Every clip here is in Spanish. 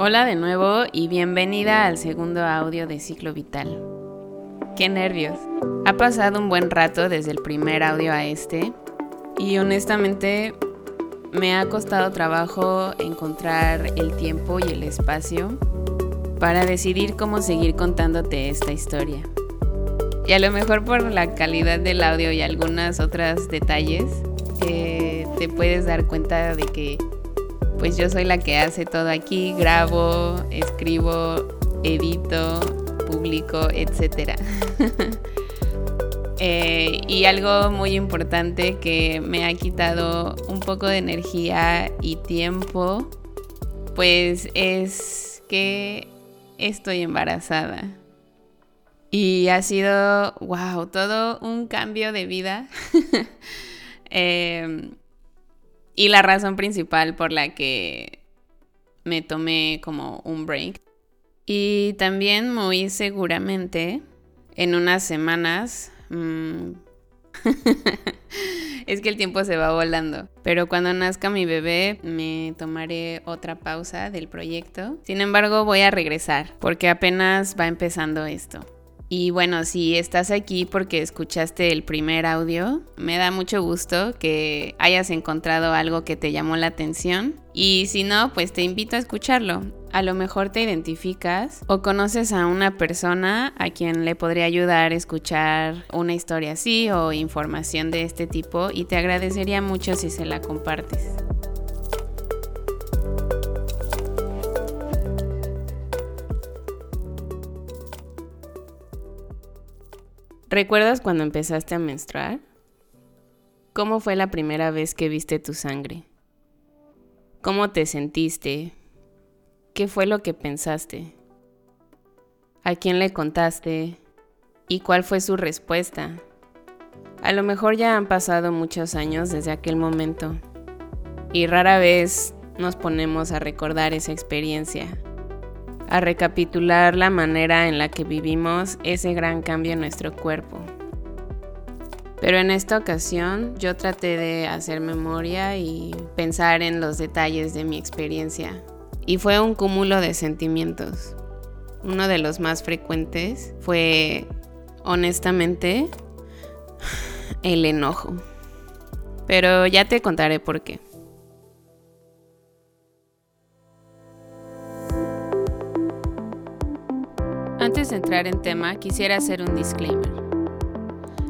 Hola de nuevo y bienvenida al segundo audio de Ciclo Vital. Qué nervios. Ha pasado un buen rato desde el primer audio a este y honestamente me ha costado trabajo encontrar el tiempo y el espacio para decidir cómo seguir contándote esta historia. Y a lo mejor por la calidad del audio y algunos otros detalles, eh, te puedes dar cuenta de que pues yo soy la que hace todo aquí, grabo, escribo, edito, publico, etc. Eh, y algo muy importante que me ha quitado un poco de energía y tiempo, pues es que estoy embarazada. Y ha sido, wow, todo un cambio de vida. eh, y la razón principal por la que me tomé como un break. Y también muy seguramente en unas semanas... Mm, es que el tiempo se va volando. Pero cuando nazca mi bebé me tomaré otra pausa del proyecto. Sin embargo voy a regresar porque apenas va empezando esto. Y bueno, si estás aquí porque escuchaste el primer audio, me da mucho gusto que hayas encontrado algo que te llamó la atención. Y si no, pues te invito a escucharlo. A lo mejor te identificas o conoces a una persona a quien le podría ayudar a escuchar una historia así o información de este tipo y te agradecería mucho si se la compartes. ¿Recuerdas cuando empezaste a menstruar? ¿Cómo fue la primera vez que viste tu sangre? ¿Cómo te sentiste? ¿Qué fue lo que pensaste? ¿A quién le contaste? ¿Y cuál fue su respuesta? A lo mejor ya han pasado muchos años desde aquel momento y rara vez nos ponemos a recordar esa experiencia a recapitular la manera en la que vivimos ese gran cambio en nuestro cuerpo. Pero en esta ocasión yo traté de hacer memoria y pensar en los detalles de mi experiencia. Y fue un cúmulo de sentimientos. Uno de los más frecuentes fue, honestamente, el enojo. Pero ya te contaré por qué. Antes de entrar en tema, quisiera hacer un disclaimer.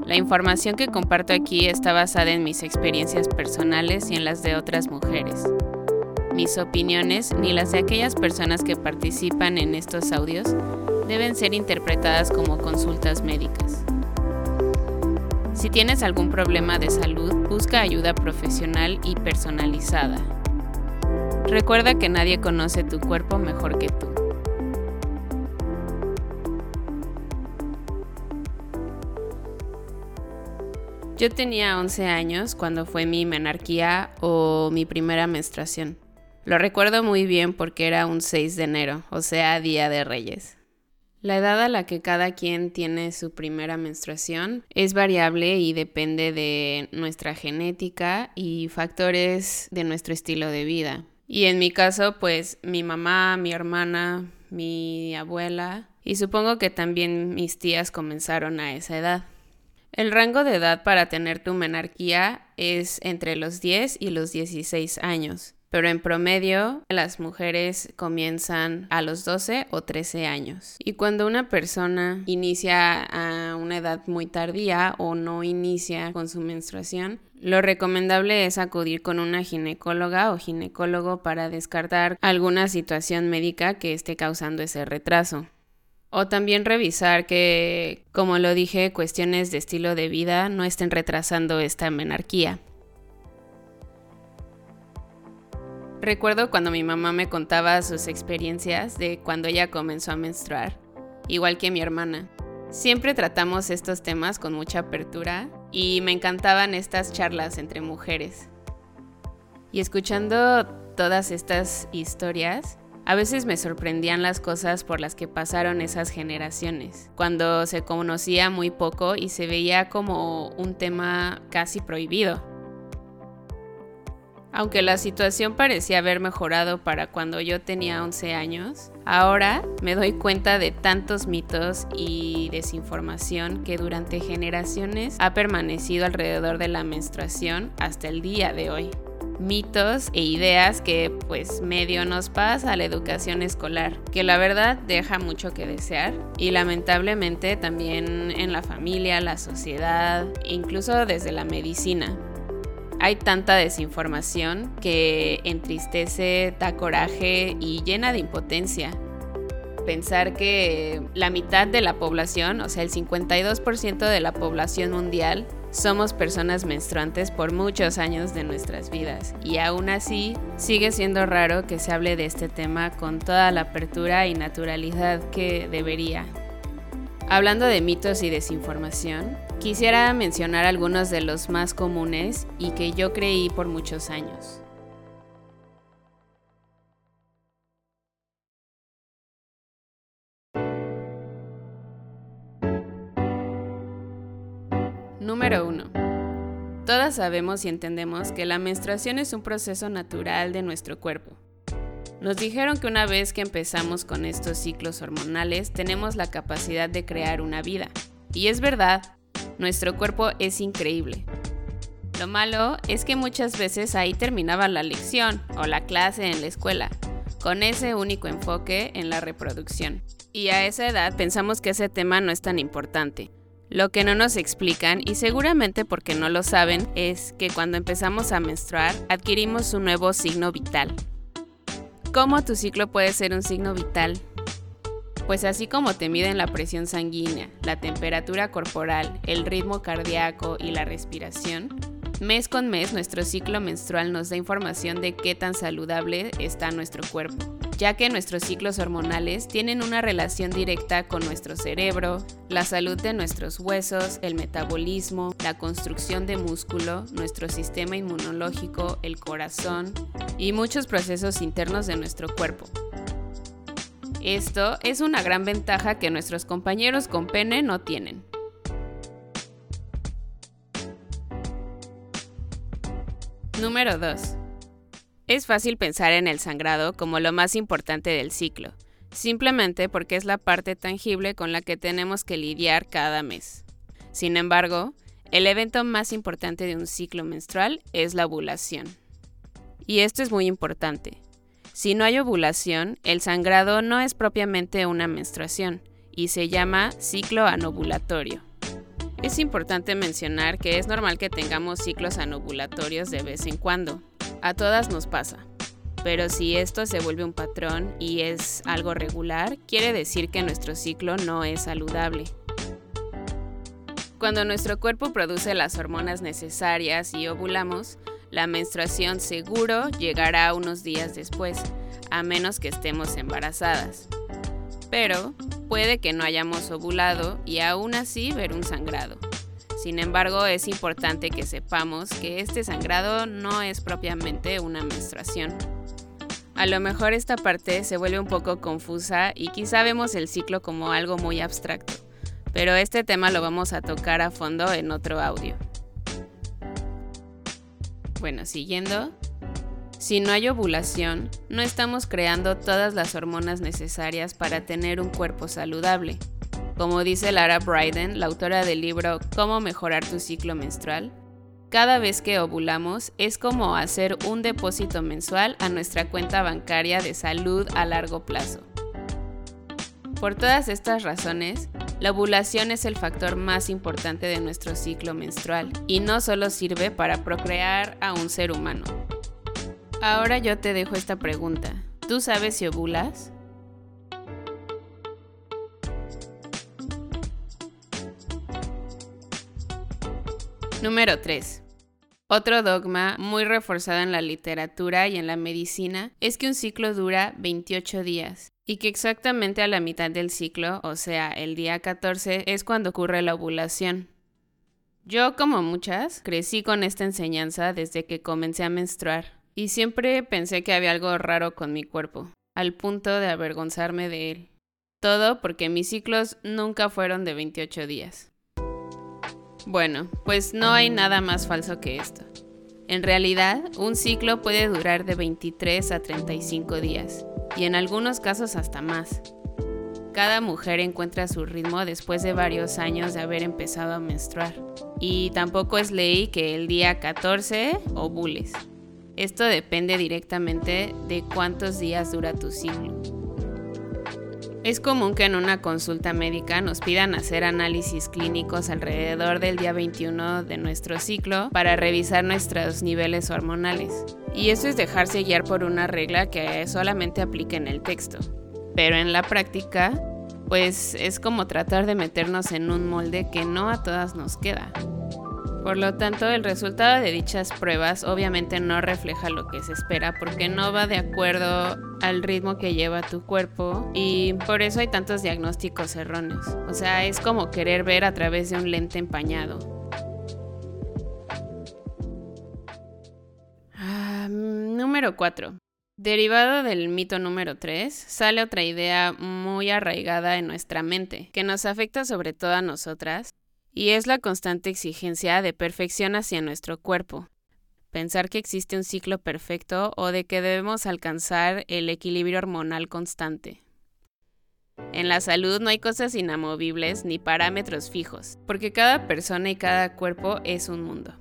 La información que comparto aquí está basada en mis experiencias personales y en las de otras mujeres. Mis opiniones ni las de aquellas personas que participan en estos audios deben ser interpretadas como consultas médicas. Si tienes algún problema de salud, busca ayuda profesional y personalizada. Recuerda que nadie conoce tu cuerpo mejor que tú. Yo tenía 11 años cuando fue mi menarquía o mi primera menstruación. Lo recuerdo muy bien porque era un 6 de enero, o sea, Día de Reyes. La edad a la que cada quien tiene su primera menstruación es variable y depende de nuestra genética y factores de nuestro estilo de vida. Y en mi caso, pues mi mamá, mi hermana, mi abuela y supongo que también mis tías comenzaron a esa edad. El rango de edad para tener tu menarquía es entre los 10 y los 16 años, pero en promedio las mujeres comienzan a los 12 o 13 años. Y cuando una persona inicia a una edad muy tardía o no inicia con su menstruación, lo recomendable es acudir con una ginecóloga o ginecólogo para descartar alguna situación médica que esté causando ese retraso. O también revisar que, como lo dije, cuestiones de estilo de vida no estén retrasando esta menarquía. Recuerdo cuando mi mamá me contaba sus experiencias de cuando ella comenzó a menstruar, igual que mi hermana. Siempre tratamos estos temas con mucha apertura y me encantaban estas charlas entre mujeres. Y escuchando todas estas historias, a veces me sorprendían las cosas por las que pasaron esas generaciones, cuando se conocía muy poco y se veía como un tema casi prohibido. Aunque la situación parecía haber mejorado para cuando yo tenía 11 años, ahora me doy cuenta de tantos mitos y desinformación que durante generaciones ha permanecido alrededor de la menstruación hasta el día de hoy. Mitos e ideas que pues medio nos pasa a la educación escolar, que la verdad deja mucho que desear y lamentablemente también en la familia, la sociedad, incluso desde la medicina hay tanta desinformación que entristece, da coraje y llena de impotencia. Pensar que la mitad de la población, o sea, el 52% de la población mundial, somos personas menstruantes por muchos años de nuestras vidas y aún así sigue siendo raro que se hable de este tema con toda la apertura y naturalidad que debería. Hablando de mitos y desinformación, quisiera mencionar algunos de los más comunes y que yo creí por muchos años. Sabemos y entendemos que la menstruación es un proceso natural de nuestro cuerpo nos dijeron que una vez que empezamos con estos ciclos hormonales tenemos la capacidad de crear una vida. Y es verdad, nuestro cuerpo es increíble. Lo malo es que muchas veces ahí terminaba la lección o la clase en la escuela, con ese único enfoque en la reproducción. Y a esa edad pensamos que ese tema no es tan importante. Lo que no nos explican, y seguramente porque no lo saben, es que cuando empezamos a menstruar adquirimos un nuevo signo vital, ¿Cómo tu ciclo puede ser un signo vital? Pues así como te miden la presión sanguínea, la temperatura corporal, el ritmo cardíaco y la respiración, mes con mes nuestro ciclo menstrual nos da información de qué tan saludable está nuestro cuerpo ya que nuestros ciclos hormonales tienen una relación directa con nuestro cerebro, la salud de nuestros huesos, el metabolismo, la construcción de músculo, nuestro sistema inmunológico, el corazón y muchos procesos internos de nuestro cuerpo. Esto es una gran ventaja que nuestros compañeros con pene no tienen. Número 2. Es fácil pensar en el sangrado como lo más importante del ciclo, simplemente porque es la parte tangible con la que tenemos que lidiar cada mes. Sin embargo, el evento más importante de un ciclo menstrual es la ovulación. Y esto es muy importante. Si no hay ovulación, el sangrado no es propiamente una menstruación y se llama ciclo anovulatorio. Es importante mencionar que es normal que tengamos ciclos anovulatorios de vez en cuando, a todas nos pasa. Pero si esto se vuelve un patrón y es algo regular, quiere decir que nuestro ciclo no es saludable. Cuando nuestro cuerpo produce las hormonas necesarias y ovulamos, la menstruación seguro llegará unos días después, a menos que estemos embarazadas. Pero puede que no hayamos ovulado y aún así ver un sangrado. Sin embargo, es importante que sepamos que este sangrado no es propiamente una menstruación. A lo mejor esta parte se vuelve un poco confusa y quizá vemos el ciclo como algo muy abstracto, pero este tema lo vamos a tocar a fondo en otro audio. Bueno, siguiendo. Si no hay ovulación, no estamos creando todas las hormonas necesarias para tener un cuerpo saludable. Como dice Lara Bryden, la autora del libro Cómo mejorar tu ciclo menstrual, cada vez que ovulamos es como hacer un depósito mensual a nuestra cuenta bancaria de salud a largo plazo. Por todas estas razones, la ovulación es el factor más importante de nuestro ciclo menstrual y no solo sirve para procrear a un ser humano. Ahora yo te dejo esta pregunta. ¿Tú sabes si ovulas? Número 3. Otro dogma muy reforzado en la literatura y en la medicina es que un ciclo dura 28 días y que exactamente a la mitad del ciclo, o sea, el día 14, es cuando ocurre la ovulación. Yo, como muchas, crecí con esta enseñanza desde que comencé a menstruar y siempre pensé que había algo raro con mi cuerpo, al punto de avergonzarme de él. Todo porque mis ciclos nunca fueron de 28 días. Bueno, pues no hay nada más falso que esto. En realidad, un ciclo puede durar de 23 a 35 días, y en algunos casos hasta más. Cada mujer encuentra su ritmo después de varios años de haber empezado a menstruar. Y tampoco es ley que el día 14 ovules. Esto depende directamente de cuántos días dura tu ciclo. Es común que en una consulta médica nos pidan hacer análisis clínicos alrededor del día 21 de nuestro ciclo para revisar nuestros niveles hormonales. Y eso es dejarse guiar por una regla que solamente aplica en el texto. Pero en la práctica, pues es como tratar de meternos en un molde que no a todas nos queda. Por lo tanto, el resultado de dichas pruebas obviamente no refleja lo que se espera porque no va de acuerdo al ritmo que lleva tu cuerpo y por eso hay tantos diagnósticos erróneos. O sea, es como querer ver a través de un lente empañado. Ah, número 4. Derivado del mito número 3, sale otra idea muy arraigada en nuestra mente, que nos afecta sobre todo a nosotras, y es la constante exigencia de perfección hacia nuestro cuerpo. Pensar que existe un ciclo perfecto o de que debemos alcanzar el equilibrio hormonal constante. En la salud no hay cosas inamovibles ni parámetros fijos, porque cada persona y cada cuerpo es un mundo.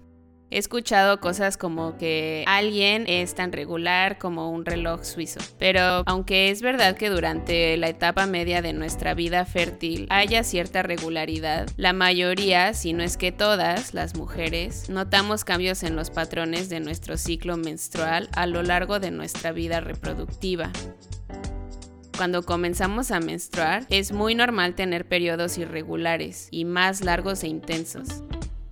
He escuchado cosas como que alguien es tan regular como un reloj suizo, pero aunque es verdad que durante la etapa media de nuestra vida fértil haya cierta regularidad, la mayoría, si no es que todas las mujeres, notamos cambios en los patrones de nuestro ciclo menstrual a lo largo de nuestra vida reproductiva. Cuando comenzamos a menstruar, es muy normal tener periodos irregulares y más largos e intensos.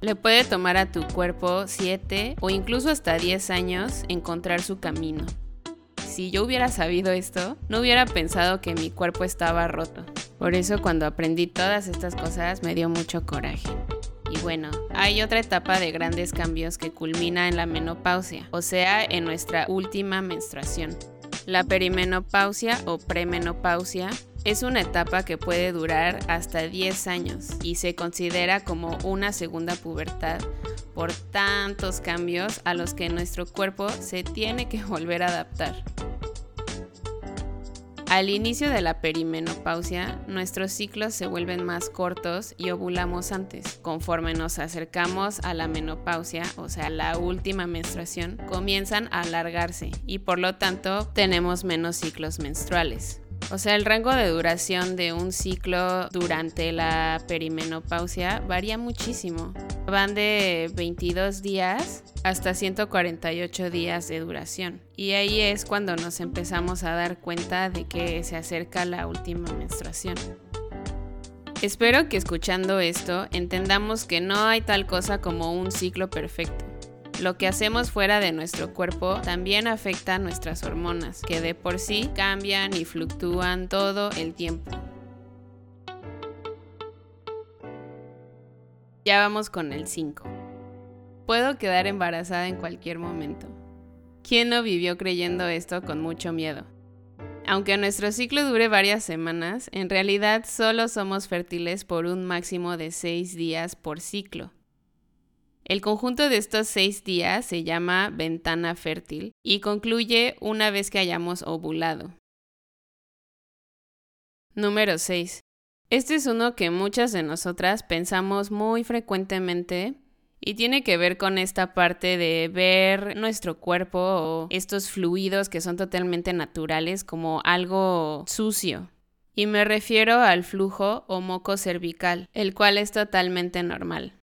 Le puede tomar a tu cuerpo 7 o incluso hasta 10 años encontrar su camino. Si yo hubiera sabido esto, no hubiera pensado que mi cuerpo estaba roto. Por eso cuando aprendí todas estas cosas me dio mucho coraje. Y bueno, hay otra etapa de grandes cambios que culmina en la menopausia, o sea, en nuestra última menstruación. La perimenopausia o premenopausia es una etapa que puede durar hasta 10 años y se considera como una segunda pubertad por tantos cambios a los que nuestro cuerpo se tiene que volver a adaptar. Al inicio de la perimenopausia, nuestros ciclos se vuelven más cortos y ovulamos antes. Conforme nos acercamos a la menopausia, o sea, la última menstruación, comienzan a alargarse y por lo tanto tenemos menos ciclos menstruales. O sea, el rango de duración de un ciclo durante la perimenopausia varía muchísimo. Van de 22 días hasta 148 días de duración. Y ahí es cuando nos empezamos a dar cuenta de que se acerca la última menstruación. Espero que escuchando esto entendamos que no hay tal cosa como un ciclo perfecto lo que hacemos fuera de nuestro cuerpo también afecta a nuestras hormonas, que de por sí cambian y fluctúan todo el tiempo. Ya vamos con el 5. Puedo quedar embarazada en cualquier momento. ¿Quién no vivió creyendo esto con mucho miedo? Aunque nuestro ciclo dure varias semanas, en realidad solo somos fértiles por un máximo de 6 días por ciclo. El conjunto de estos seis días se llama ventana fértil y concluye una vez que hayamos ovulado. Número 6. Este es uno que muchas de nosotras pensamos muy frecuentemente y tiene que ver con esta parte de ver nuestro cuerpo o estos fluidos que son totalmente naturales como algo sucio. Y me refiero al flujo o moco cervical, el cual es totalmente normal.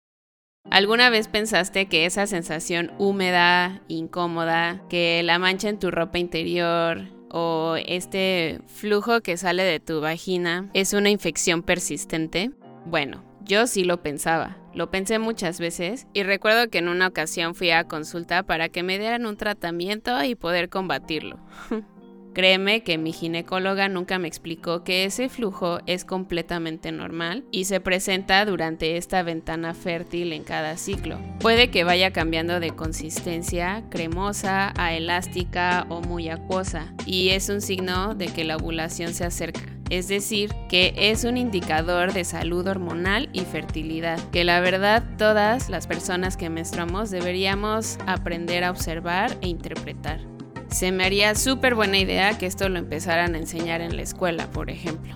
¿Alguna vez pensaste que esa sensación húmeda, incómoda, que la mancha en tu ropa interior o este flujo que sale de tu vagina es una infección persistente? Bueno, yo sí lo pensaba, lo pensé muchas veces y recuerdo que en una ocasión fui a consulta para que me dieran un tratamiento y poder combatirlo. Créeme que mi ginecóloga nunca me explicó que ese flujo es completamente normal y se presenta durante esta ventana fértil en cada ciclo. Puede que vaya cambiando de consistencia, cremosa a elástica o muy acuosa, y es un signo de que la ovulación se acerca. es decir, que es un indicador de salud hormonal y fertilidad, que la verdad todas las personas que menstruamos deberíamos aprender a observar e interpretar. Se me haría súper buena idea que esto lo empezaran a enseñar en la escuela, por ejemplo.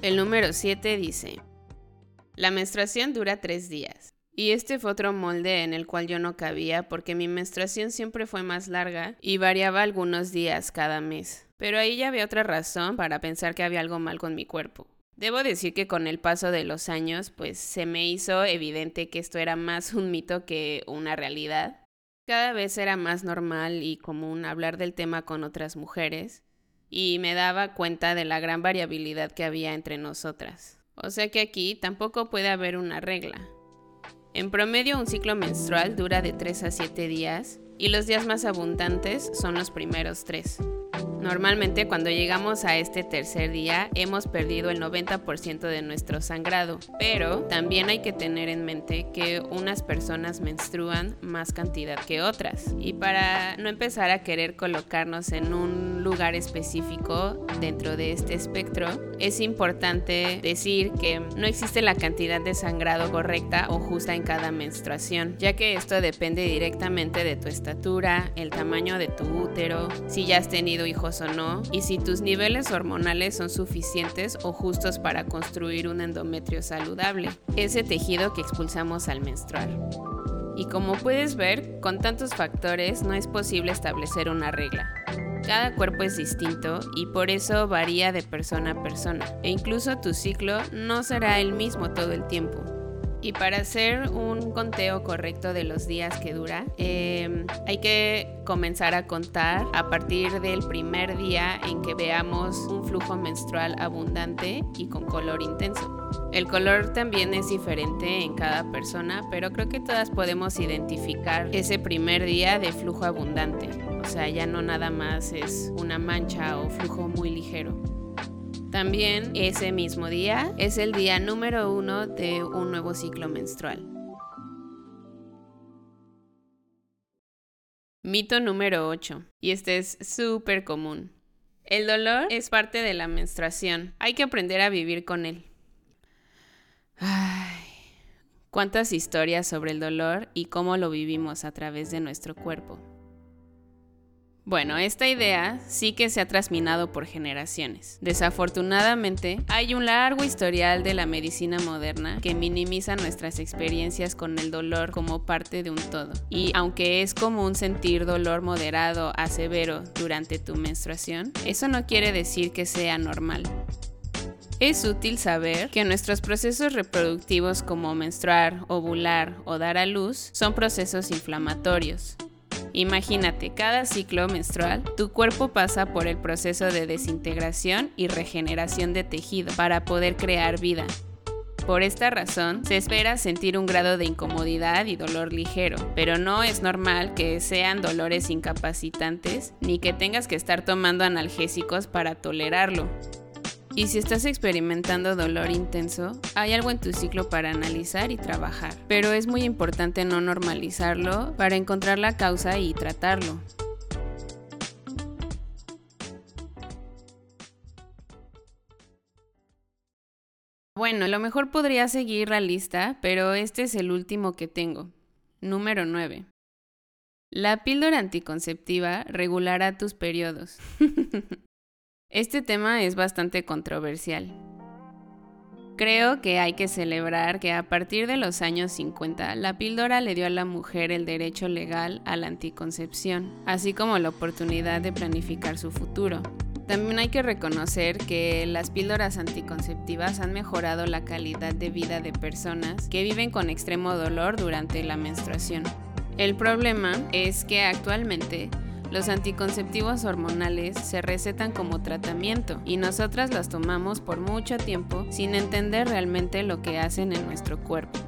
El número 7 dice, la menstruación dura tres días. Y este fue otro molde en el cual yo no cabía porque mi menstruación siempre fue más larga y variaba algunos días cada mes. Pero ahí ya había otra razón para pensar que había algo mal con mi cuerpo. Debo decir que con el paso de los años, pues se me hizo evidente que esto era más un mito que una realidad. Cada vez era más normal y común hablar del tema con otras mujeres, y me daba cuenta de la gran variabilidad que había entre nosotras. O sea que aquí tampoco puede haber una regla. En promedio un ciclo menstrual dura de 3 a 7 días y los días más abundantes son los primeros 3. Normalmente cuando llegamos a este tercer día hemos perdido el 90% de nuestro sangrado, pero también hay que tener en mente que unas personas menstruan más cantidad que otras. Y para no empezar a querer colocarnos en un lugar específico dentro de este espectro, es importante decir que no existe la cantidad de sangrado correcta o justa en cada menstruación, ya que esto depende directamente de tu estatura, el tamaño de tu útero, si ya has tenido hijos o no, y si tus niveles hormonales son suficientes o justos para construir un endometrio saludable, ese tejido que expulsamos al menstruar. Y como puedes ver, con tantos factores no es posible establecer una regla. Cada cuerpo es distinto y por eso varía de persona a persona, e incluso tu ciclo no será el mismo todo el tiempo. Y para hacer un conteo correcto de los días que dura, em, hay que comenzar a contar a partir del primer día en que veamos un flujo menstrual abundante y con color intenso. El color también es diferente en cada persona, pero creo que todas podemos identificar ese primer día de flujo abundante. Sea, ya no nada más es una mancha o flujo muy ligero. También ese mismo día es el día número uno de un nuevo ciclo menstrual. Mito número 8. Y este es súper común. El dolor es parte de la menstruación. Hay que aprender a vivir con él. Ay, cuántas historias sobre el dolor y cómo lo vivimos a través de nuestro cuerpo. Bueno, esta idea sí que se ha trasminado por generaciones. Desafortunadamente, hay un largo historial de la medicina moderna que minimiza nuestras experiencias con el dolor como parte de un todo. Y aunque es común sentir dolor moderado a severo durante tu menstruación, eso no quiere decir que sea normal. Es útil saber que nuestros procesos reproductivos como menstruar, ovular o dar a luz son procesos inflamatorios. Imagínate, cada ciclo menstrual, tu cuerpo pasa por el proceso de desintegración y regeneración de tejido para poder crear vida. Por esta razón, se espera sentir un grado de incomodidad y dolor ligero, pero no es normal que sean dolores incapacitantes ni que tengas que estar tomando analgésicos para tolerarlo. Y si estás experimentando dolor intenso, hay algo en tu ciclo para analizar y trabajar. Pero es muy importante no normalizarlo para encontrar la causa y tratarlo. Bueno, a lo mejor podría seguir la lista, pero este es el último que tengo. Número 9. La píldora anticonceptiva regulará tus periodos. Este tema es bastante controversial. Creo que hay que celebrar que a partir de los años 50 la píldora le dio a la mujer el derecho legal a la anticoncepción, así como la oportunidad de planificar su futuro. También hay que reconocer que las píldoras anticonceptivas han mejorado la calidad de vida de personas que viven con extremo dolor durante la menstruación. El problema es que actualmente los anticonceptivos hormonales se recetan como tratamiento y nosotras las tomamos por mucho tiempo sin entender realmente lo que hacen en nuestro cuerpo.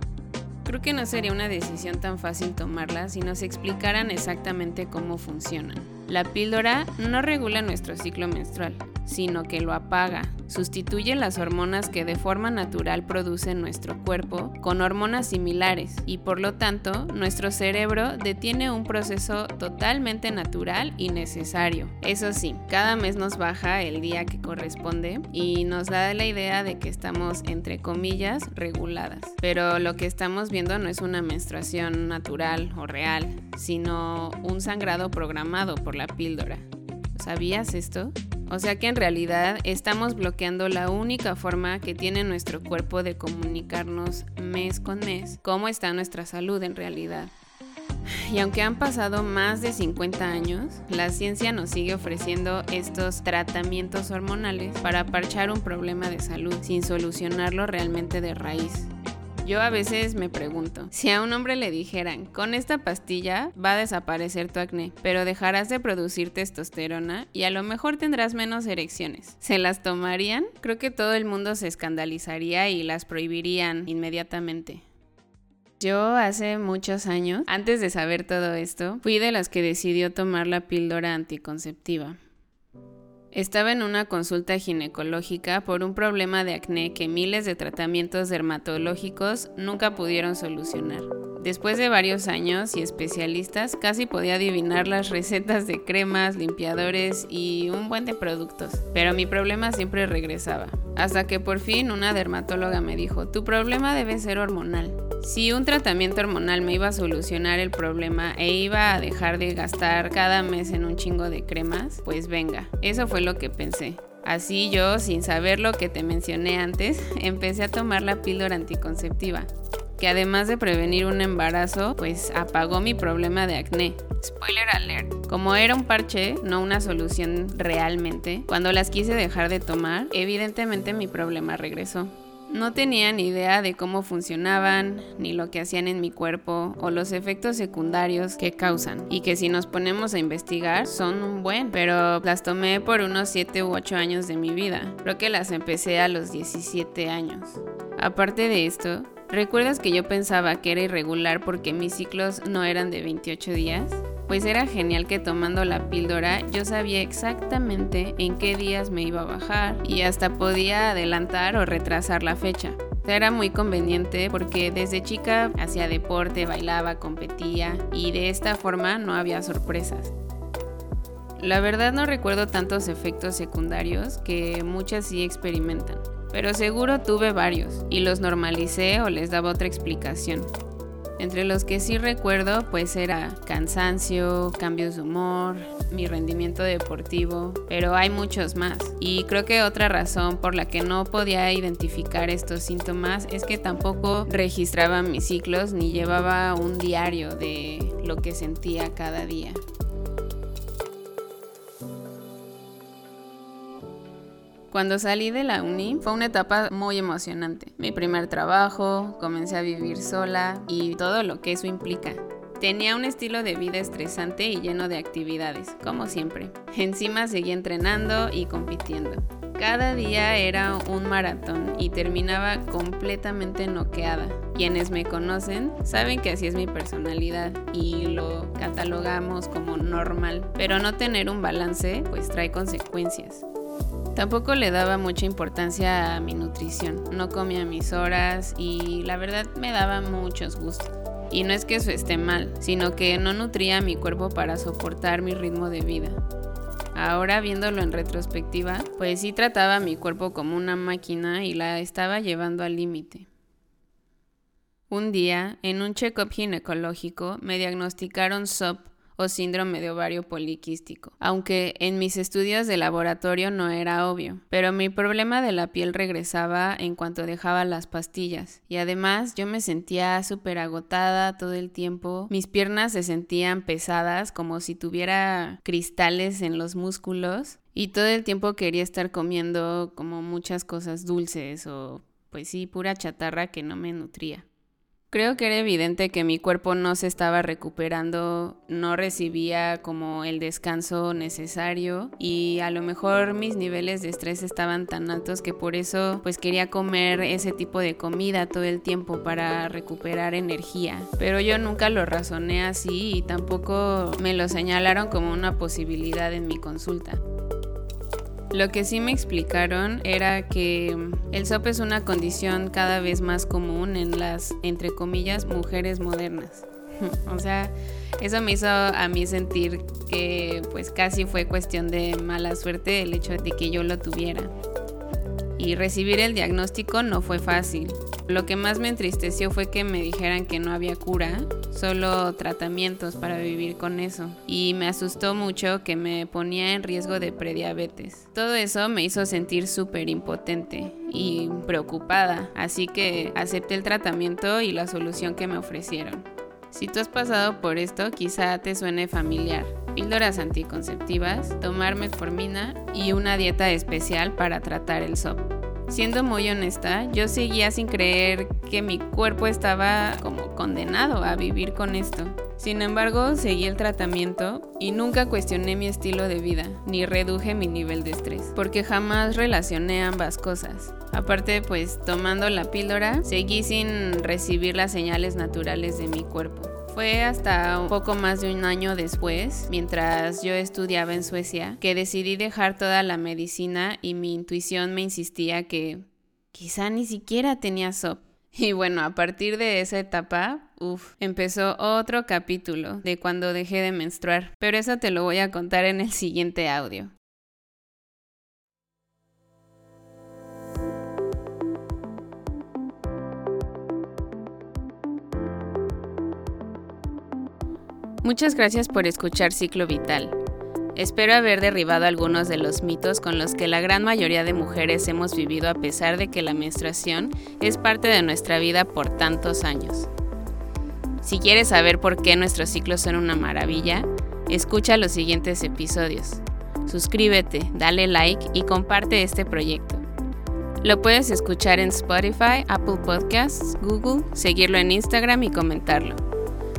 Creo que no sería una decisión tan fácil tomarla si nos explicaran exactamente cómo funcionan. La píldora no regula nuestro ciclo menstrual, sino que lo apaga. Sustituye las hormonas que de forma natural produce nuestro cuerpo con hormonas similares y por lo tanto nuestro cerebro detiene un proceso totalmente natural y necesario. Eso sí, cada mes nos baja el día que corresponde y nos da la idea de que estamos entre comillas reguladas. Pero lo que estamos viendo no es una menstruación natural o real, sino un sangrado programado por la píldora. ¿Sabías esto? O sea que en realidad estamos bloqueando la única forma que tiene nuestro cuerpo de comunicarnos mes con mes cómo está nuestra salud en realidad. Y aunque han pasado más de 50 años, la ciencia nos sigue ofreciendo estos tratamientos hormonales para parchar un problema de salud sin solucionarlo realmente de raíz. Yo a veces me pregunto, si a un hombre le dijeran, con esta pastilla va a desaparecer tu acné, pero dejarás de producir testosterona y a lo mejor tendrás menos erecciones, ¿se las tomarían? Creo que todo el mundo se escandalizaría y las prohibirían inmediatamente. Yo hace muchos años, antes de saber todo esto, fui de las que decidió tomar la píldora anticonceptiva. Estaba en una consulta ginecológica por un problema de acné que miles de tratamientos dermatológicos nunca pudieron solucionar. Después de varios años y especialistas, casi podía adivinar las recetas de cremas, limpiadores y un buen de productos, pero mi problema siempre regresaba. Hasta que por fin una dermatóloga me dijo, tu problema debe ser hormonal. Si un tratamiento hormonal me iba a solucionar el problema e iba a dejar de gastar cada mes en un chingo de cremas, pues venga, eso fue lo que pensé. Así yo, sin saber lo que te mencioné antes, empecé a tomar la píldora anticonceptiva que además de prevenir un embarazo, pues apagó mi problema de acné. Spoiler alert. Como era un parche, no una solución realmente, cuando las quise dejar de tomar, evidentemente mi problema regresó. No tenía ni idea de cómo funcionaban, ni lo que hacían en mi cuerpo, o los efectos secundarios que causan, y que si nos ponemos a investigar son un buen, pero las tomé por unos 7 u 8 años de mi vida. Creo que las empecé a los 17 años. Aparte de esto, ¿Recuerdas que yo pensaba que era irregular porque mis ciclos no eran de 28 días? Pues era genial que tomando la píldora yo sabía exactamente en qué días me iba a bajar y hasta podía adelantar o retrasar la fecha. Era muy conveniente porque desde chica hacía deporte, bailaba, competía y de esta forma no había sorpresas. La verdad no recuerdo tantos efectos secundarios que muchas sí experimentan pero seguro tuve varios y los normalicé o les daba otra explicación. Entre los que sí recuerdo pues era cansancio, cambios de humor, mi rendimiento deportivo, pero hay muchos más. Y creo que otra razón por la que no podía identificar estos síntomas es que tampoco registraba mis ciclos ni llevaba un diario de lo que sentía cada día. Cuando salí de la uni fue una etapa muy emocionante. Mi primer trabajo, comencé a vivir sola y todo lo que eso implica. Tenía un estilo de vida estresante y lleno de actividades, como siempre. Encima seguía entrenando y compitiendo. Cada día era un maratón y terminaba completamente noqueada. Quienes me conocen saben que así es mi personalidad y lo catalogamos como normal, pero no tener un balance pues trae consecuencias. Tampoco le daba mucha importancia a mi nutrición. No comía mis horas y la verdad me daba muchos gustos. Y no es que eso esté mal, sino que no nutría a mi cuerpo para soportar mi ritmo de vida. Ahora viéndolo en retrospectiva, pues sí trataba a mi cuerpo como una máquina y la estaba llevando al límite. Un día, en un check-up ginecológico, me diagnosticaron SOP o síndrome de ovario poliquístico, aunque en mis estudios de laboratorio no era obvio, pero mi problema de la piel regresaba en cuanto dejaba las pastillas y además yo me sentía súper agotada todo el tiempo, mis piernas se sentían pesadas como si tuviera cristales en los músculos y todo el tiempo quería estar comiendo como muchas cosas dulces o pues sí, pura chatarra que no me nutría. Creo que era evidente que mi cuerpo no se estaba recuperando, no recibía como el descanso necesario y a lo mejor mis niveles de estrés estaban tan altos que por eso pues quería comer ese tipo de comida todo el tiempo para recuperar energía. Pero yo nunca lo razoné así y tampoco me lo señalaron como una posibilidad en mi consulta. Lo que sí me explicaron era que el SOP es una condición cada vez más común en las, entre comillas, mujeres modernas. o sea, eso me hizo a mí sentir que pues casi fue cuestión de mala suerte el hecho de que yo lo tuviera. Y recibir el diagnóstico no fue fácil. Lo que más me entristeció fue que me dijeran que no había cura, solo tratamientos para vivir con eso. Y me asustó mucho que me ponía en riesgo de prediabetes. Todo eso me hizo sentir súper impotente y preocupada, así que acepté el tratamiento y la solución que me ofrecieron. Si tú has pasado por esto, quizá te suene familiar. Píldoras anticonceptivas, tomar metformina y una dieta especial para tratar el SOP. Siendo muy honesta, yo seguía sin creer que mi cuerpo estaba como condenado a vivir con esto. Sin embargo, seguí el tratamiento y nunca cuestioné mi estilo de vida, ni reduje mi nivel de estrés, porque jamás relacioné ambas cosas. Aparte, pues tomando la píldora, seguí sin recibir las señales naturales de mi cuerpo. Fue hasta un poco más de un año después, mientras yo estudiaba en Suecia, que decidí dejar toda la medicina y mi intuición me insistía que quizá ni siquiera tenía SOP. Y bueno, a partir de esa etapa, uff, empezó otro capítulo de cuando dejé de menstruar, pero eso te lo voy a contar en el siguiente audio. Muchas gracias por escuchar Ciclo Vital. Espero haber derribado algunos de los mitos con los que la gran mayoría de mujeres hemos vivido a pesar de que la menstruación es parte de nuestra vida por tantos años. Si quieres saber por qué nuestros ciclos son una maravilla, escucha los siguientes episodios. Suscríbete, dale like y comparte este proyecto. Lo puedes escuchar en Spotify, Apple Podcasts, Google, seguirlo en Instagram y comentarlo.